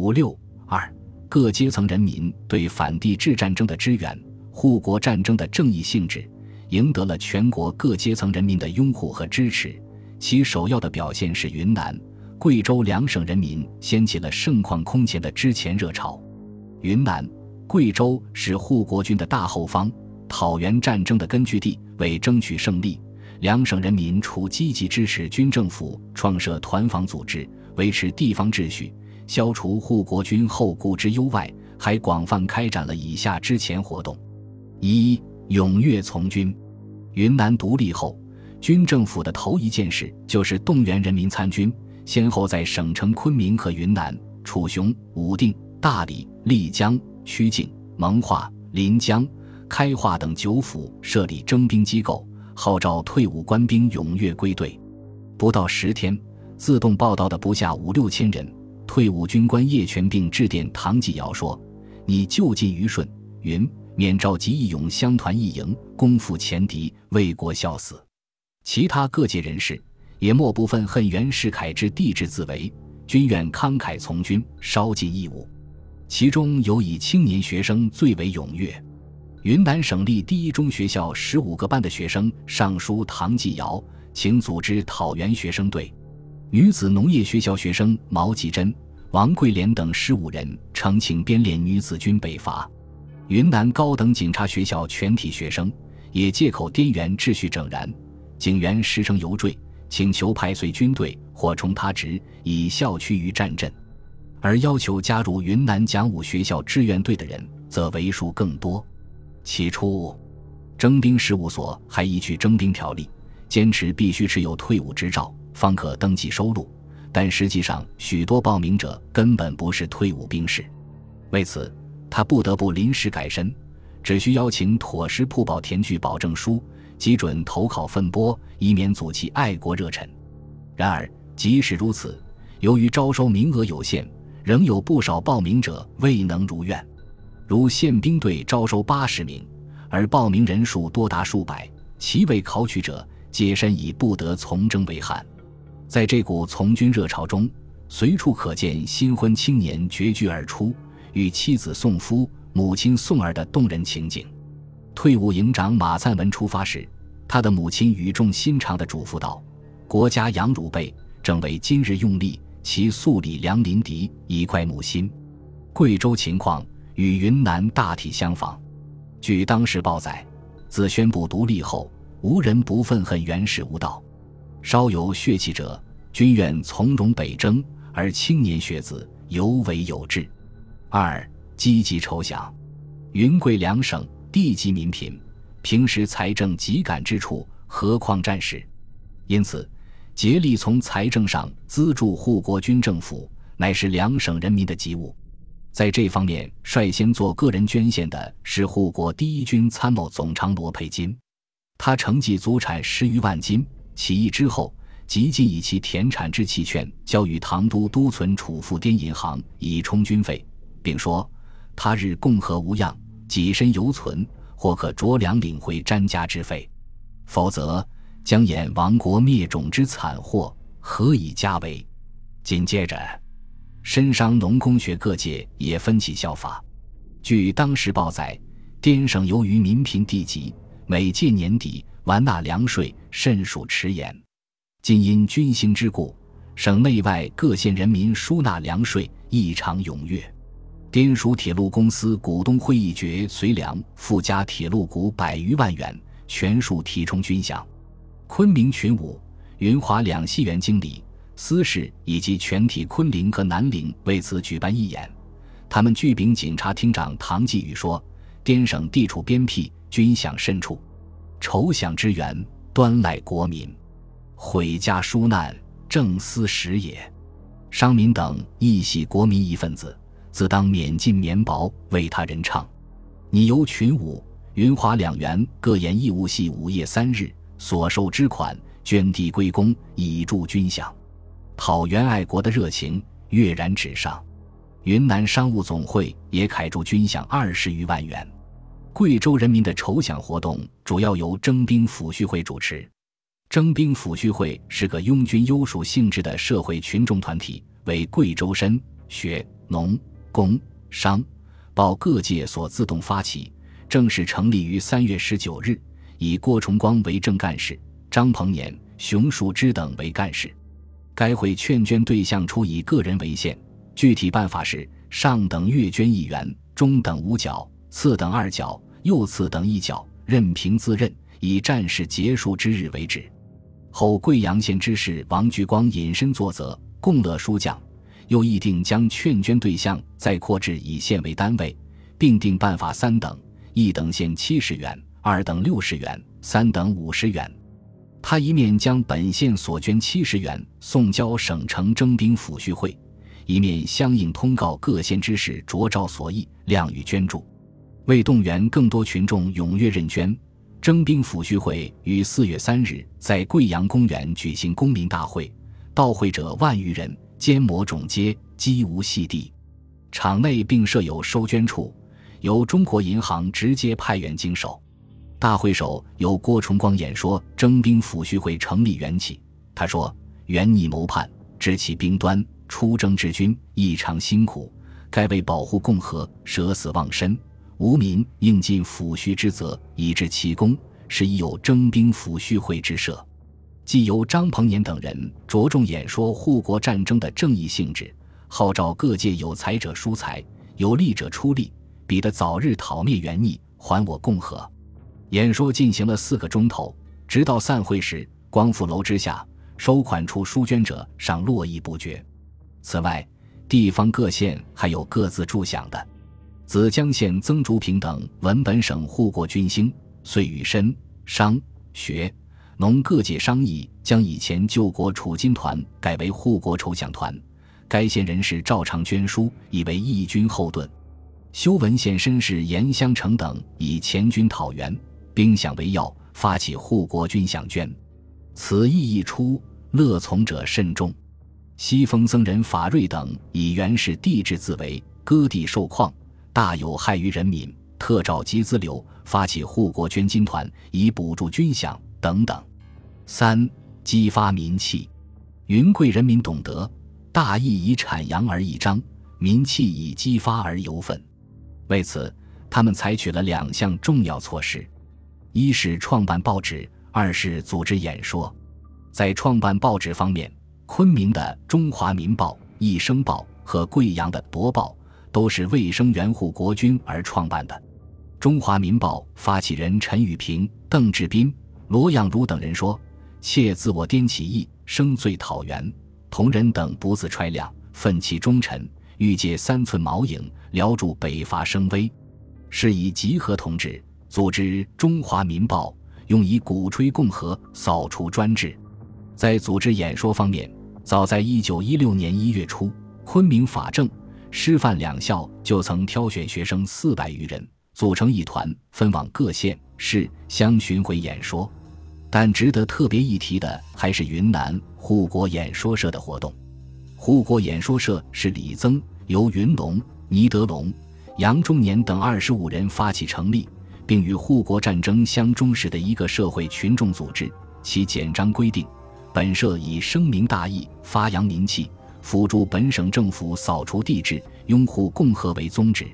五六二各阶层人民对反帝制战争的支援、护国战争的正义性质，赢得了全国各阶层人民的拥护和支持。其首要的表现是云南、贵州两省人民掀起了盛况空前的支前热潮。云南、贵州是护国军的大后方，讨袁战争的根据地。为争取胜利，两省人民除积极支持军政府创设团防组织，维持地方秩序。消除护国军后顾之忧外，还广泛开展了以下之前活动：一、踊跃从军。云南独立后，军政府的头一件事就是动员人民参军，先后在省城昆明和云南、楚雄、武定、大理、丽江、曲靖、蒙化、临江、开化等九府设立征兵机构，号召退伍官兵踊跃归队。不到十天，自动报到的不下五六千人。退伍军官叶全并致电唐继尧说：“你就近于顺云，免召集义勇乡团一营，攻赴前敌，为国效死。”其他各界人士也莫不愤恨袁世凯之帝制自为，均愿慷慨从军，稍尽义务。其中有以青年学生最为踊跃。云南省立第一中学校十五个班的学生上书唐继尧，请组织讨袁学生队。女子农业学校学生毛继珍、王桂莲等十五人呈请编练女子军北伐。云南高等警察学校全体学生也借口滇元秩序整然，警员时称游说，请求派随军队或充他职，以效区于战阵。而要求加入云南讲武学校志愿队的人则为数更多。起初，征兵事务所还依据征兵条例，坚持必须持有退伍执照。方可登记收录，但实际上许多报名者根本不是退伍兵士，为此他不得不临时改身，只需邀请妥实铺报填具保证书，即准投考分拨，以免阻其爱国热忱。然而即使如此，由于招收名额有限，仍有不少报名者未能如愿。如宪兵队招收八十名，而报名人数多达数百，其未考取者皆身以不得从征为憾。在这股从军热潮中，随处可见新婚青年决句而出，与妻子送夫、母亲送儿的动人情景。退伍营长马赞文出发时，他的母亲语重心长地嘱咐道：“国家养汝辈，正为今日用力，其素礼良邻敌，以快母心。”贵州情况与云南大体相仿。据当时报载，自宣布独立后，无人不愤恨袁氏无道。稍有血气者，均愿从容北征；而青年学子尤为有志。二积极筹饷，云贵两省地级民贫，平时财政极感之处，何况战时？因此，竭力从财政上资助护国军政府，乃是两省人民的急务。在这方面，率先做个人捐献的是护国第一军参谋总长罗培金，他承继祖产十余万斤。起义之后，即即以其田产之契券交与唐都督存储富滇银行以充军费，并说：“他日共和无恙，己身犹存，或可酌粮领回詹家之费；否则，将演亡国灭种之惨祸，何以家为？”紧接着，深商农工学各界也分起效法。据当时报载，滇省由于民贫地瘠，每届年底。完纳粮税甚属迟延，今因军兴之故，省内外各县人民输纳粮税异常踊跃。滇蜀铁路公司股东会议决随粮附加铁路股百余万元，全数提充军饷。昆明群武、云华两系园经理、司事以及全体昆凌和南陵为此举办义演。他们据禀警察厅长唐继宇说：“滇省地处边僻，军饷甚处。”筹饷之源，端赖国民，毁家纾难，正思时也。商民等亦系国民一份子，自当免尽绵薄，为他人唱。你由群舞、云华两员各演义务戏午夜三日所受之款，捐地归公，以助军饷。讨袁爱国的热情跃然纸上。云南商务总会也凯助军饷二十余万元。贵州人民的筹饷活动主要由征兵抚恤会主持。征兵抚恤会是个拥军优属性质的社会群众团体，为贵州绅、学、农、工、商、报各界所自动发起，正式成立于三月十九日，以郭崇光为正干事，张鹏年、熊树之等为干事。该会劝捐对象初以个人为限，具体办法是：上等月捐一元，中等五角，次等二角，又次等一角，任凭自认，以战事结束之日为止。后贵阳县知事王菊光隐身作则，共乐书降，又议定将劝捐对象再扩至以县为单位，并定办法三等：一等县七十元，二等六十元，三等五十元。他一面将本县所捐七十元送交省城征兵抚恤会，一面相应通告各县知事着照所议，量予捐助。为动员更多群众踊跃认捐。征兵抚恤会于四月三日在贵阳公园举行公民大会，到会者万余人，坚摩冢街，几无细地。场内并设有收捐处，由中国银行直接派员经手。大会首由郭崇光演说征兵抚恤会成立缘起。他说：“元逆谋叛，知其兵端，出征之军异常辛苦，该为保护共和，舍死忘身。”无民应尽抚恤之责，以致其功，是已有征兵抚恤会之设。既由张鹏年等人着重演说护国战争的正义性质，号召各界有才者疏财，有力者出力，彼得早日讨灭元逆，还我共和。演说进行了四个钟头，直到散会时，光复楼之下，收款处书捐者尚络绎不绝。此外，地方各县还有各自助饷的。子江县曾竹平等闻本省护国军兴，遂与申、商、学、农各界商议，将以前救国储金团改为护国筹饷团。该县人士照常捐书，以为义军后盾。修文县绅士严香成等以前军讨袁，兵饷为要，发起护国军饷捐。此意一出，乐从者甚众。西风僧人法瑞等以原始地质自为，割地受矿。大有害于人民，特召集资流，发起护国捐金团，以补助军饷等等。三、激发民气。云贵人民懂得，大义以阐扬而益彰，民气以激发而尤愤。为此，他们采取了两项重要措施：一是创办报纸，二是组织演说。在创办报纸方面，昆明的《中华民报》《一生报》和贵阳的《博报》。都是为生援护国军而创办的。中华民报发起人陈宇平、邓志斌、罗养儒等人说：“妾自我颠起义，生罪讨袁。同仁等不自揣量，奋起忠臣，欲借三寸毛影，辽助北伐声威。是以集合同志，组织中华民报，用以鼓吹共和，扫除专制。在组织演说方面，早在一九一六年一月初，昆明法政。师范两校就曾挑选学生四百余人，组成一团，分往各县市乡巡回演说。但值得特别一提的，还是云南护国演说社的活动。护国演说社是李增、由云龙、倪德龙、杨中年等二十五人发起成立，并与护国战争相忠实的一个社会群众组织。其简章规定，本社以声明大义，发扬民气。辅助本省政府扫除帝制、拥护共和为宗旨。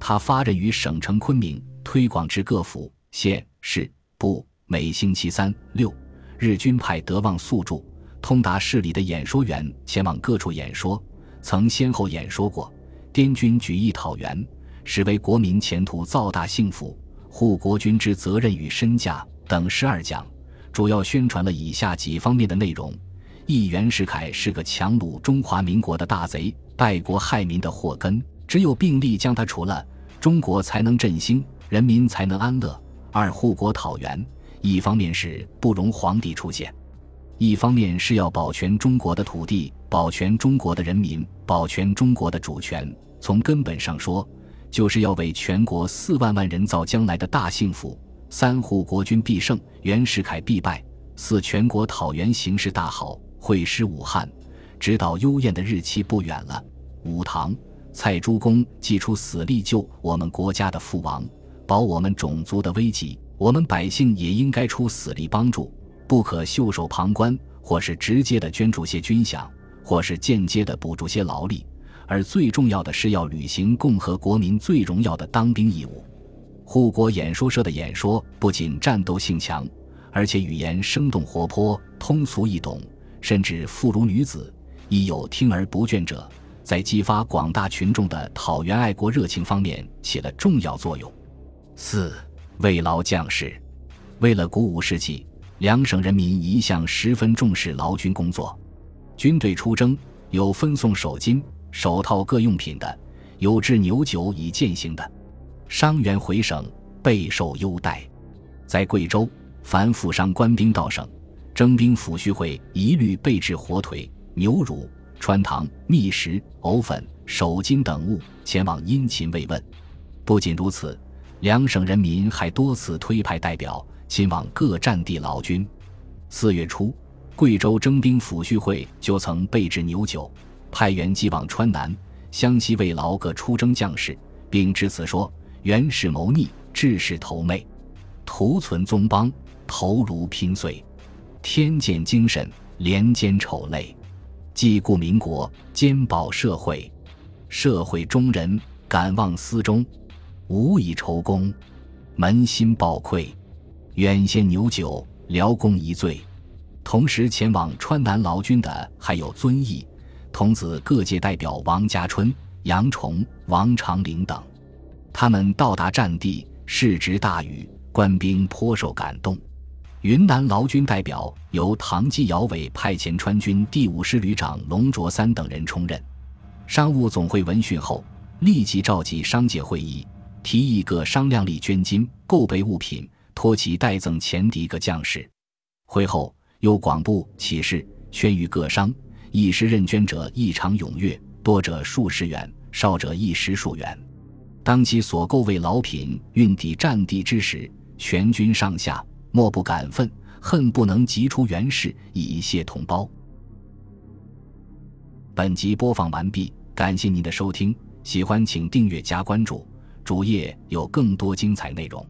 他发轫于省城昆明，推广至各府、县、市、部。每星期三、六日均派德望宿助、通达市里的演说员前往各处演说。曾先后演说过“滇军举义讨袁，实为国民前途造大幸福；护国军之责任与身价”等十二讲，主要宣传了以下几方面的内容。一袁世凯是个强掳中华民国的大贼，败国害民的祸根。只有并力将他除了，中国才能振兴，人民才能安乐。二护国讨袁，一方面是不容皇帝出现，一方面是要保全中国的土地，保全中国的人民，保全中国的主权。从根本上说，就是要为全国四万万人造将来的大幸福。三护国军必胜，袁世凯必败。四全国讨袁形势大好。会师武汉，直到幽燕的日期不远了。武唐、蔡诸公祭出死力救我们国家的父王，保我们种族的危急，我们百姓也应该出死力帮助，不可袖手旁观，或是直接的捐助些军饷，或是间接的补助些劳力，而最重要的是要履行共和国民最荣耀的当兵义务。护国演说社的演说不仅战斗性强，而且语言生动活泼、通俗易懂，甚至妇孺女子亦有听而不倦者，在激发广大群众的讨袁爱国热情方面起了重要作用。四、慰劳将士，为了鼓舞士气，两省人民一向十分重视劳军工作。军队出征，有分送手巾、手套各用品的，有置牛酒以践行的。伤员回省备受优待。在贵州，凡府上官兵到省，征兵抚恤会一律备置火腿、牛乳、川糖、蜜食、藕粉、手巾等物前往殷勤慰问。不仅如此，两省人民还多次推派代表亲往各战地劳军。四月初。贵州征兵抚恤会就曾备置牛酒，派员寄往川南、湘西慰劳各出征将士，并致辞说：“原是谋逆，志士投媚，图存宗邦，头颅拼碎，天见精神，连肩丑泪，既顾民国，兼保社会，社会中人敢望思中，无以酬功，扪心抱愧，远献牛酒，辽公一醉。”同时前往川南劳军的还有遵义、童子各界代表王家春、杨崇、王长龄等。他们到达战地，市值大雨，官兵颇受感动。云南劳军代表由唐继尧伟派遣川军第五师旅长龙卓三等人充任。商务总会闻讯后，立即召集商界会议，提议各商量力捐金，购备物品，托其代赠前敌各将士。会后。又广布启事，宣谕各商：一时认捐者异常踊跃，多者数十元，少者一时数元。当其所购为劳品运抵战地之时，全军上下莫不感愤，恨不能急出元氏以谢同胞。本集播放完毕，感谢您的收听，喜欢请订阅加关注，主页有更多精彩内容。